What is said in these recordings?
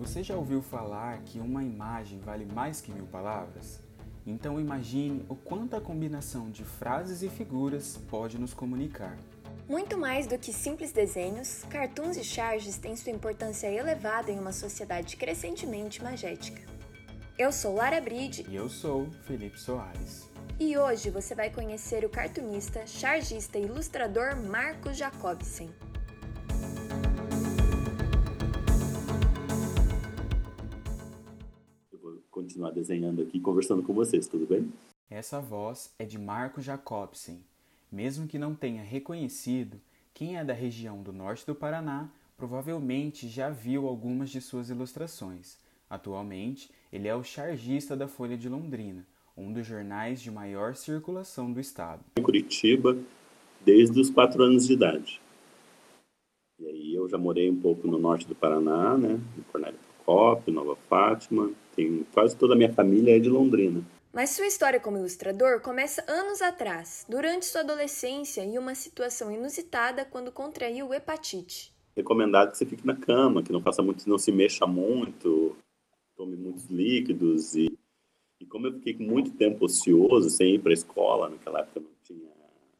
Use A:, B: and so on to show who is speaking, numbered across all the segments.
A: Você já ouviu falar que uma imagem vale mais que mil palavras? Então imagine o quanto a combinação de frases e figuras pode nos comunicar.
B: Muito mais do que simples desenhos, cartoons e charges têm sua importância elevada em uma sociedade crescentemente magética. Eu sou Lara Bride
A: E eu sou Felipe Soares.
B: e hoje você vai conhecer o cartunista, chargista e ilustrador Marcos Jacobsen.
C: Continuar desenhando aqui, conversando com vocês, tudo bem?
A: Essa voz é de Marco Jacobsen. Mesmo que não tenha reconhecido, quem é da região do norte do Paraná provavelmente já viu algumas de suas ilustrações. Atualmente, ele é o chargista da Folha de Londrina, um dos jornais de maior circulação do estado.
C: Em Curitiba, desde os quatro anos de idade. E aí eu já morei um pouco no norte do Paraná, né? Em Cornélio Nova Fátima. Tem quase toda a minha família é de Londrina.
B: Mas sua história como ilustrador começa anos atrás, durante sua adolescência e uma situação inusitada quando contraiu hepatite.
C: Recomendado que você fique na cama, que não faça muito, não se mexa muito, tome muitos líquidos e e como eu fiquei com muito tempo ocioso, sem ir para a escola, naquela época não tinha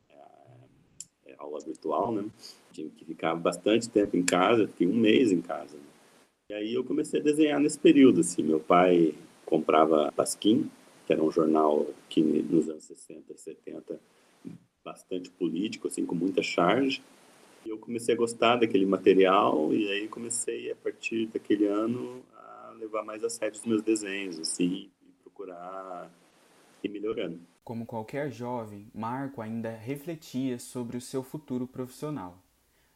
C: é, é, aula virtual, né? Tinha que ficar bastante tempo em casa, fiquei um mês em casa. Né? E aí eu comecei a desenhar nesse período, assim. Meu pai comprava Pasquim, que era um jornal que nos anos 60 e 70 bastante político, assim, com muita charge. E eu comecei a gostar daquele material e aí comecei, a partir daquele ano, a levar mais a sério os meus desenhos, assim, e procurar ir melhorando.
A: Como qualquer jovem, Marco ainda refletia sobre o seu futuro profissional.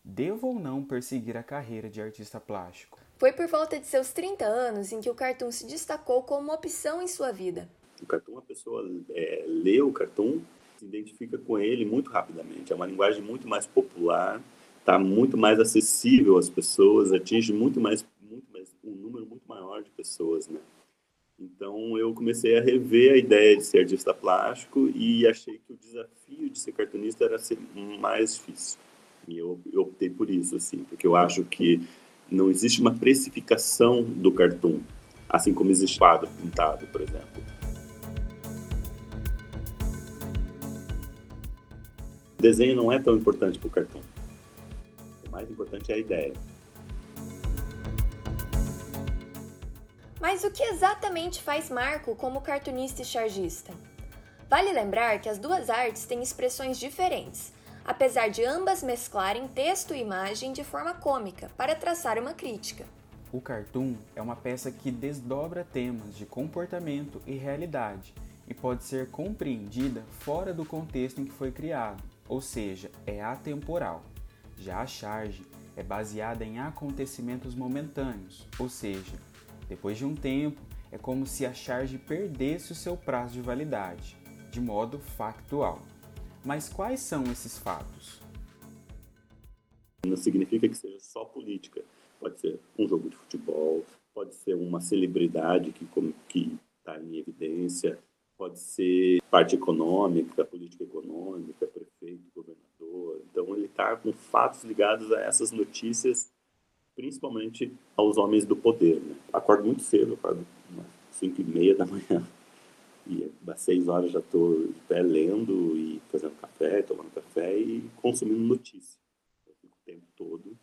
A: Devo ou não perseguir a carreira de artista plástico?
B: Foi por volta de seus 30 anos em que o cartoon se destacou como opção em sua vida.
C: O cartoon, a pessoa é, lê o cartoon, se identifica com ele muito rapidamente. É uma linguagem muito mais popular, está muito mais acessível às pessoas, atinge muito mais, muito mais um número muito maior de pessoas, né? Então eu comecei a rever a ideia de ser artista plástico e achei que o desafio de ser cartunista era ser mais difícil. E eu, eu optei por isso, assim, porque eu acho que não existe uma precificação do cartoon, assim como existe quadro pintado, por exemplo. O desenho não é tão importante para o cartoon. O mais importante é a ideia.
B: Mas o que exatamente faz Marco como cartunista e chargista? Vale lembrar que as duas artes têm expressões diferentes, apesar de ambas mesclarem texto e imagem de forma cômica para traçar uma crítica.
A: O cartoon é uma peça que desdobra temas de comportamento e realidade e pode ser compreendida fora do contexto em que foi criado, ou seja, é atemporal. Já a charge é baseada em acontecimentos momentâneos, ou seja, depois de um tempo, é como se a charge perdesse o seu prazo de validade, de modo factual. Mas quais são esses fatos?
C: Não significa que seja só política. Pode ser um jogo de futebol, pode ser uma celebridade que que está em evidência, pode ser parte econômica, política econômica, prefeito, governador. Então ele está com fatos ligados a essas notícias, principalmente aos homens do poder. Né? Acordo muito cedo, acordo umas 5 e meia da manhã. E às 6 horas já estou de pé lendo e fazendo café, tomando café e consumindo notícia. Eu fico o tempo todo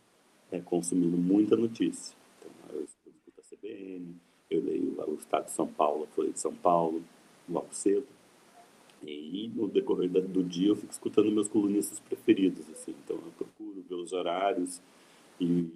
C: é, consumindo muita notícia. Então, eu escuto a CBN, eu leio o Estado de São Paulo, a Folha de São Paulo, logo cedo. E no decorrer do dia eu fico escutando meus colunistas preferidos. Assim. Então eu procuro ver os horários e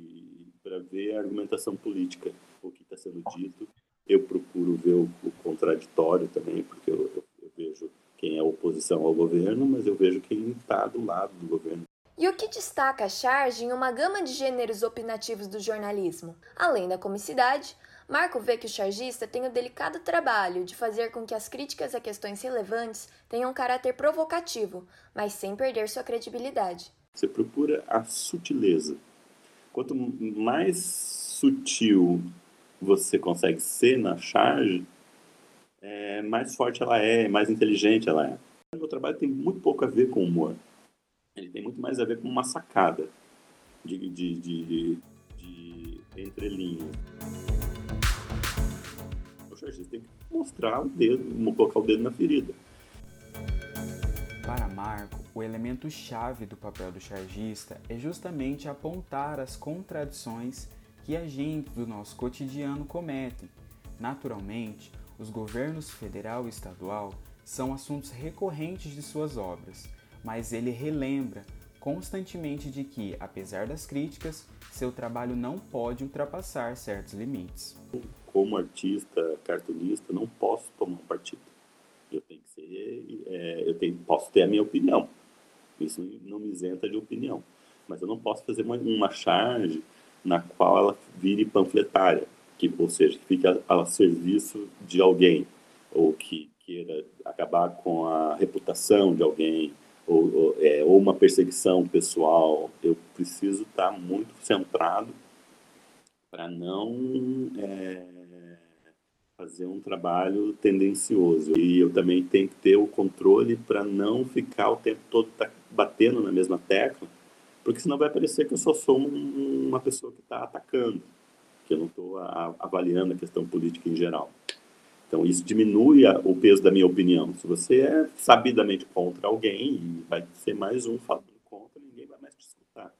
C: para ver a argumentação política, o que está sendo dito. Eu procuro ver o, o contraditório também, porque eu, eu, eu vejo quem é oposição ao governo, mas eu vejo quem está do lado do governo.
B: E o que destaca a charge em uma gama de gêneros opinativos do jornalismo? Além da comicidade, Marco vê que o chargista tem o delicado trabalho de fazer com que as críticas a questões relevantes tenham um caráter provocativo, mas sem perder sua credibilidade.
C: Você procura a sutileza. Quanto mais sutil você consegue ser na charge, é, mais forte ela é, mais inteligente ela é. O meu trabalho tem muito pouco a ver com humor. Ele tem muito mais a ver com uma sacada de, de, de, de entrelinhas. chargista tem que mostrar o dedo, colocar o dedo na ferida.
A: Para Marco, o elemento chave do papel do chargista é justamente apontar as contradições que agentes do nosso cotidiano cometem. Naturalmente, os governos federal e estadual são assuntos recorrentes de suas obras, mas ele relembra constantemente de que, apesar das críticas, seu trabalho não pode ultrapassar certos limites.
C: Como artista, cartunista, não posso tomar um partido. Eu tenho que ser, é, eu tenho, posso ter a minha opinião. Isso não me isenta de opinião. Mas eu não posso fazer uma, uma charge na qual ela vire panfletária, que, ou seja, que fique a, a serviço de alguém, ou que queira acabar com a reputação de alguém, ou, ou, é, ou uma perseguição pessoal. Eu preciso estar muito centrado para não é, fazer um trabalho tendencioso. E eu também tenho que ter o controle para não ficar o tempo todo batendo na mesma tecla, porque senão vai parecer que eu só sou um, uma pessoa que está atacando, que eu não estou avaliando a questão política em geral. Então, isso diminui o peso da minha opinião. Se você é sabidamente contra alguém, vai ser mais um falando contra, ninguém vai mais te escutar.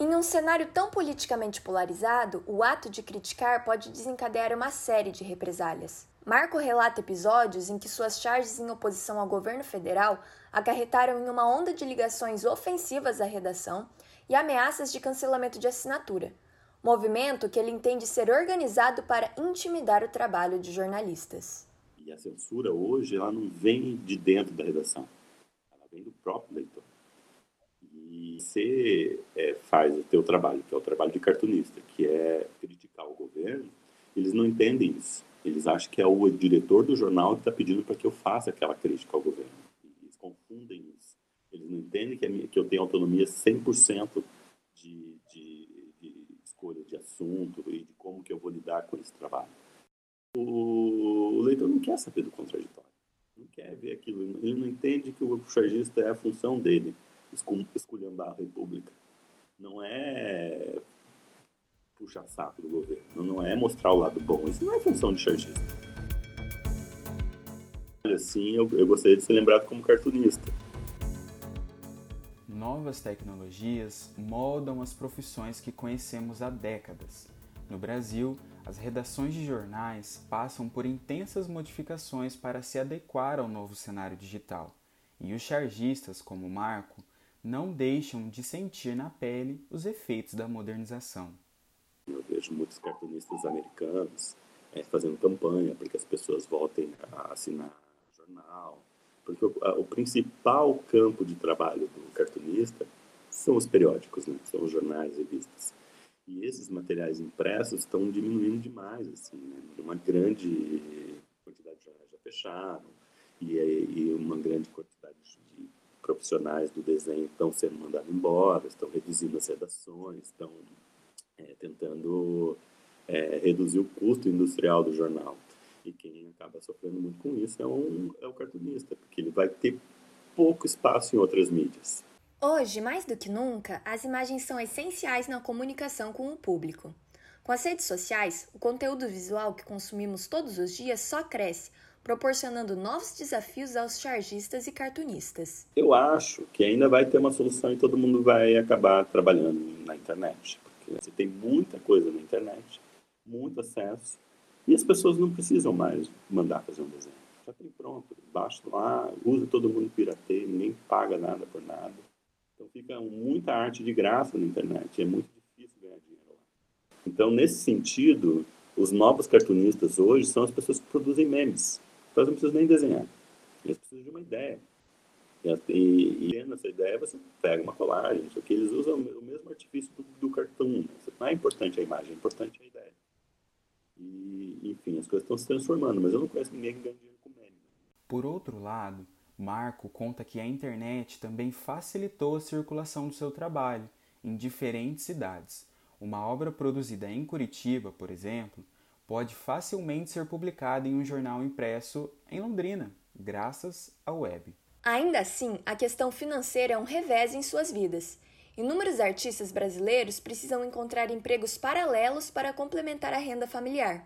B: Em um cenário tão politicamente polarizado, o ato de criticar pode desencadear uma série de represálias. Marco relata episódios em que suas charges em oposição ao governo federal acarretaram em uma onda de ligações ofensivas à redação e ameaças de cancelamento de assinatura, movimento que ele entende ser organizado para intimidar o trabalho de jornalistas.
C: E a censura hoje ela não vem de dentro da redação, ela vem do próprio leitor. E você é, faz o teu trabalho, que é o trabalho de cartunista, que é criticar o governo, eles não entendem isso. Eles acham que é o diretor do jornal que está pedindo para que eu faça aquela crítica ao governo. Não entendem que, minha, que eu tenho autonomia 100% escolha de assunto e de como que eu vou lidar com esse trabalho. O, o leitor não quer saber do contraditório, não quer ver aquilo, ele não entende que o chargista é a função dele, esculhambar a república. Não é puxar saco do governo, não é mostrar o lado bom, isso não é função de chargista. Assim, eu, eu gostaria de ser lembrado como cartunista
A: novas tecnologias moldam as profissões que conhecemos há décadas. No Brasil, as redações de jornais passam por intensas modificações para se adequar ao novo cenário digital, e os chargistas, como Marco, não deixam de sentir na pele os efeitos da modernização.
C: Eu vejo muitos cartunistas americanos é, fazendo campanha para que as pessoas voltem a assinar jornal, porque o, a, o, principal campo de trabalho do cartunista são os periódicos, né? são os jornais, revistas. E esses materiais impressos estão diminuindo demais, assim, né? Uma grande quantidade de jornais já fecharam e, e uma grande quantidade de profissionais do desenho estão sendo mandados embora, estão reduzindo as redações, estão é, tentando é, reduzir o custo industrial do jornal. E quem acaba sofrendo muito com isso é, um, é o cartunista, porque ele vai ter pouco espaço em outras mídias.
B: Hoje, mais do que nunca, as imagens são essenciais na comunicação com o público. Com as redes sociais, o conteúdo visual que consumimos todos os dias só cresce, proporcionando novos desafios aos chargistas e cartunistas.
C: Eu acho que ainda vai ter uma solução e todo mundo vai acabar trabalhando na internet. Porque você tem muita coisa na internet, muito acesso, e as pessoas não precisam mais mandar fazer um desenho. Já tem pronto, baixa lá, usa todo mundo pirateia, ninguém paga nada por nada. Então fica muita arte de graça na internet, é muito difícil ganhar dinheiro lá. Então, nesse sentido, os novos cartunistas hoje são as pessoas que produzem memes. Elas não precisam nem desenhar, eles precisam de uma ideia. E, e, e essa ideia, você pega uma colagem, isso aqui, eles usam o mesmo artifício do, do cartoon. Não é importante a imagem, é importante a ideia. Enfim, as coisas estão se transformando, mas eu não conheço ninguém que ganha dinheiro com meme.
A: Por outro lado, Marco conta que a internet também facilitou a circulação do seu trabalho em diferentes cidades. Uma obra produzida em Curitiba, por exemplo, pode facilmente ser publicada em um jornal impresso em Londrina, graças à web.
B: Ainda assim, a questão financeira é um revés em suas vidas Inúmeros artistas brasileiros precisam encontrar empregos paralelos para complementar a renda familiar.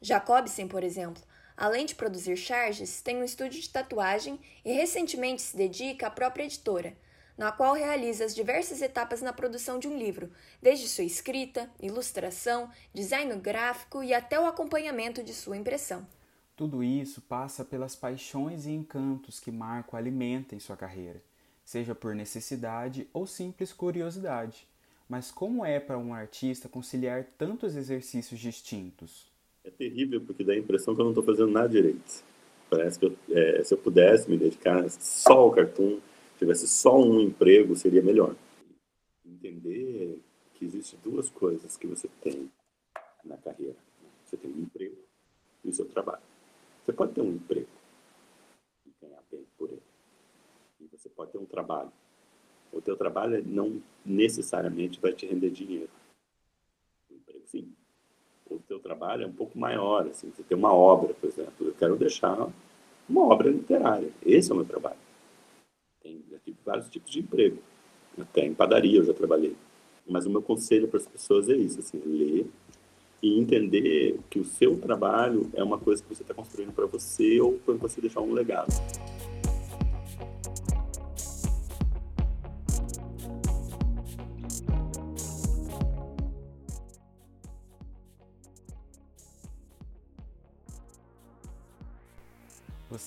B: Jacobsen, por exemplo, Além de produzir charges, tem um estúdio de tatuagem e recentemente se dedica à própria editora, na qual realiza as diversas etapas na produção de um livro, desde sua escrita, ilustração, design gráfico e até o acompanhamento de sua impressão.
A: Tudo isso passa pelas paixões e encantos que Marco alimenta em sua carreira, seja por necessidade ou simples curiosidade. Mas como é para um artista conciliar tantos exercícios distintos?
C: É terrível porque dá a impressão que eu não estou fazendo nada direito. Parece que eu, é, se eu pudesse me dedicar só ao cartoon, tivesse só um emprego, seria melhor. Entender que existem duas coisas que você tem na carreira. Você tem um emprego e o seu trabalho. Você pode ter um emprego e ganhar bem por ele. E você pode ter um trabalho o teu trabalho não necessariamente vai te render dinheiro. O emprego, sim. Teu trabalho é um pouco maior, assim, você tem uma obra, por exemplo. Eu quero deixar uma obra literária. Esse é o meu trabalho. Tem vários tipos de emprego. Até em padaria eu já trabalhei. Mas o meu conselho para as pessoas é isso, assim, ler e entender que o seu trabalho é uma coisa que você está construindo para você ou para você deixar um legado.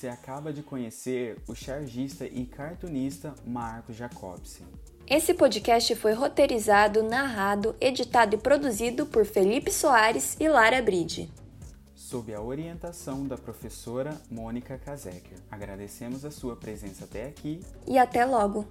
A: Você acaba de conhecer o chargista e cartunista Marco Jacobsen.
B: Esse podcast foi roteirizado, narrado, editado e produzido por Felipe Soares e Lara Bride.
A: Sob a orientação da professora Mônica Kazeker. Agradecemos a sua presença até aqui.
B: E até logo!